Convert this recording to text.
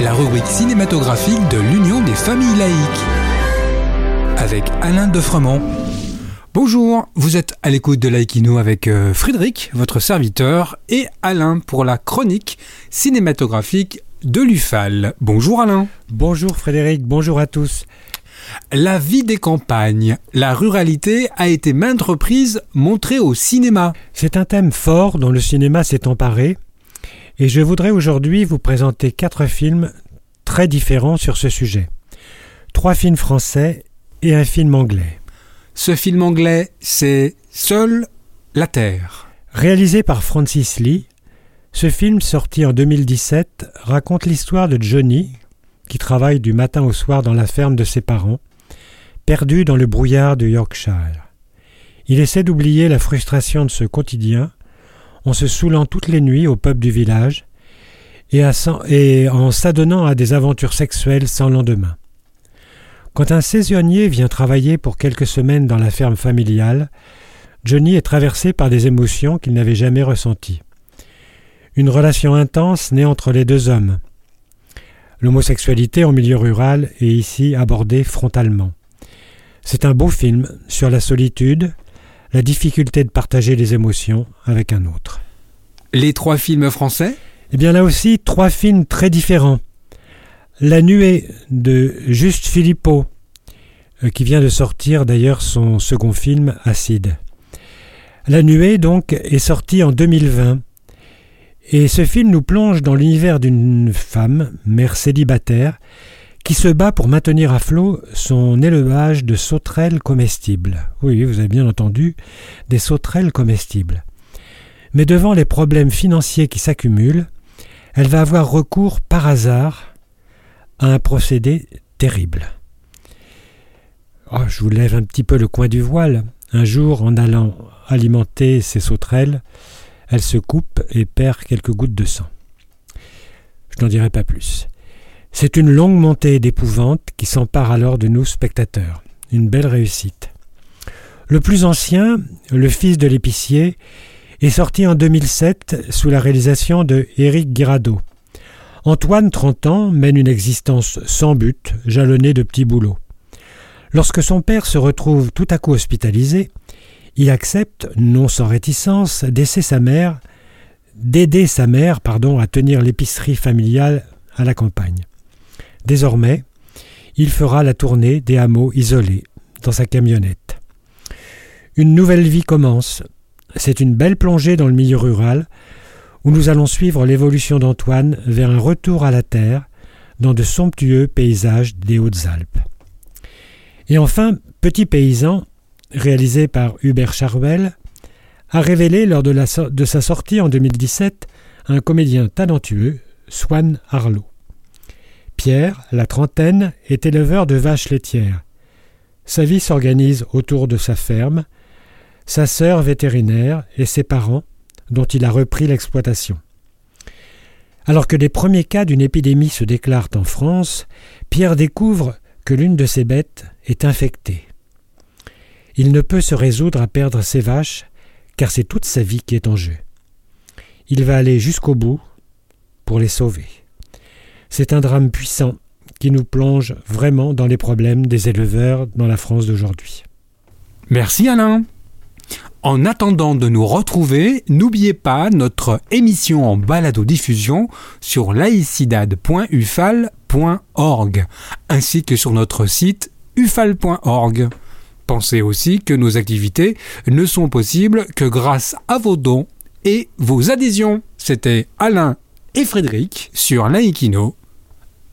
La rubrique cinématographique de l'Union des familles laïques. Avec Alain Defremont. Bonjour, vous êtes à l'écoute de Laïkino avec euh, Frédéric, votre serviteur, et Alain pour la chronique cinématographique de l'UFAL. Bonjour Alain. Bonjour Frédéric, bonjour à tous. La vie des campagnes, la ruralité a été maintes reprises montrée au cinéma. C'est un thème fort dont le cinéma s'est emparé, et je voudrais aujourd'hui vous présenter quatre films très différents sur ce sujet. Trois films français et un film anglais. Ce film anglais, c'est Seul la Terre. Réalisé par Francis Lee, ce film sorti en 2017 raconte l'histoire de Johnny, qui travaille du matin au soir dans la ferme de ses parents, perdu dans le brouillard de Yorkshire. Il essaie d'oublier la frustration de ce quotidien en se saoulant toutes les nuits au peuple du village et, et en s'adonnant à des aventures sexuelles sans lendemain. Quand un saisonnier vient travailler pour quelques semaines dans la ferme familiale, Johnny est traversé par des émotions qu'il n'avait jamais ressenties. Une relation intense naît entre les deux hommes, L'homosexualité en milieu rural est ici abordée frontalement. C'est un beau film sur la solitude, la difficulté de partager les émotions avec un autre. Les trois films français? Eh bien là aussi, trois films très différents. La nuée de Juste Philippot, euh, qui vient de sortir d'ailleurs son second film, Acide. La nuée, donc, est sortie en 2020 et ce film nous plonge dans l'univers d'une femme, mère célibataire, qui se bat pour maintenir à flot son élevage de sauterelles comestibles. Oui, vous avez bien entendu, des sauterelles comestibles. Mais devant les problèmes financiers qui s'accumulent, elle va avoir recours par hasard à un procédé terrible. Oh, je vous lève un petit peu le coin du voile. Un jour, en allant alimenter ses sauterelles, elle se coupe et perd quelques gouttes de sang. Je n'en dirai pas plus. C'est une longue montée d'épouvante qui s'empare alors de nous spectateurs. Une belle réussite. Le plus ancien, le fils de l'épicier, est sorti en 2007 sous la réalisation de Éric Guirado. Antoine, 30 ans, mène une existence sans but, jalonnée de petits boulots. Lorsque son père se retrouve tout à coup hospitalisé, il accepte, non sans réticence, d'aider sa mère, d'aider sa mère pardon, à tenir l'épicerie familiale à la campagne. Désormais, il fera la tournée des hameaux isolés dans sa camionnette. Une nouvelle vie commence. C'est une belle plongée dans le milieu rural où nous allons suivre l'évolution d'Antoine vers un retour à la terre dans de somptueux paysages des Hautes-Alpes. Et enfin, Petit paysan, réalisé par Hubert Charwell, a révélé lors de, de, sa sortie en 2017 un comédien talentueux, Swan Harlow. Pierre, la trentaine, est éleveur de vaches laitières. Sa vie s'organise autour de sa ferme, sa sœur vétérinaire et ses parents, dont il a repris l'exploitation. Alors que les premiers cas d'une épidémie se déclarent en France, Pierre découvre que l'une de ses bêtes est infectée. Il ne peut se résoudre à perdre ses vaches, car c'est toute sa vie qui est en jeu. Il va aller jusqu'au bout pour les sauver. C'est un drame puissant qui nous plonge vraiment dans les problèmes des éleveurs dans la France d'aujourd'hui. Merci Alain. En attendant de nous retrouver, n'oubliez pas notre émission en balado-diffusion sur laicidad.ufal.org ainsi que sur notre site ufal.org. Pensez aussi que nos activités ne sont possibles que grâce à vos dons et vos adhésions. C'était Alain et Frédéric sur Laïkino.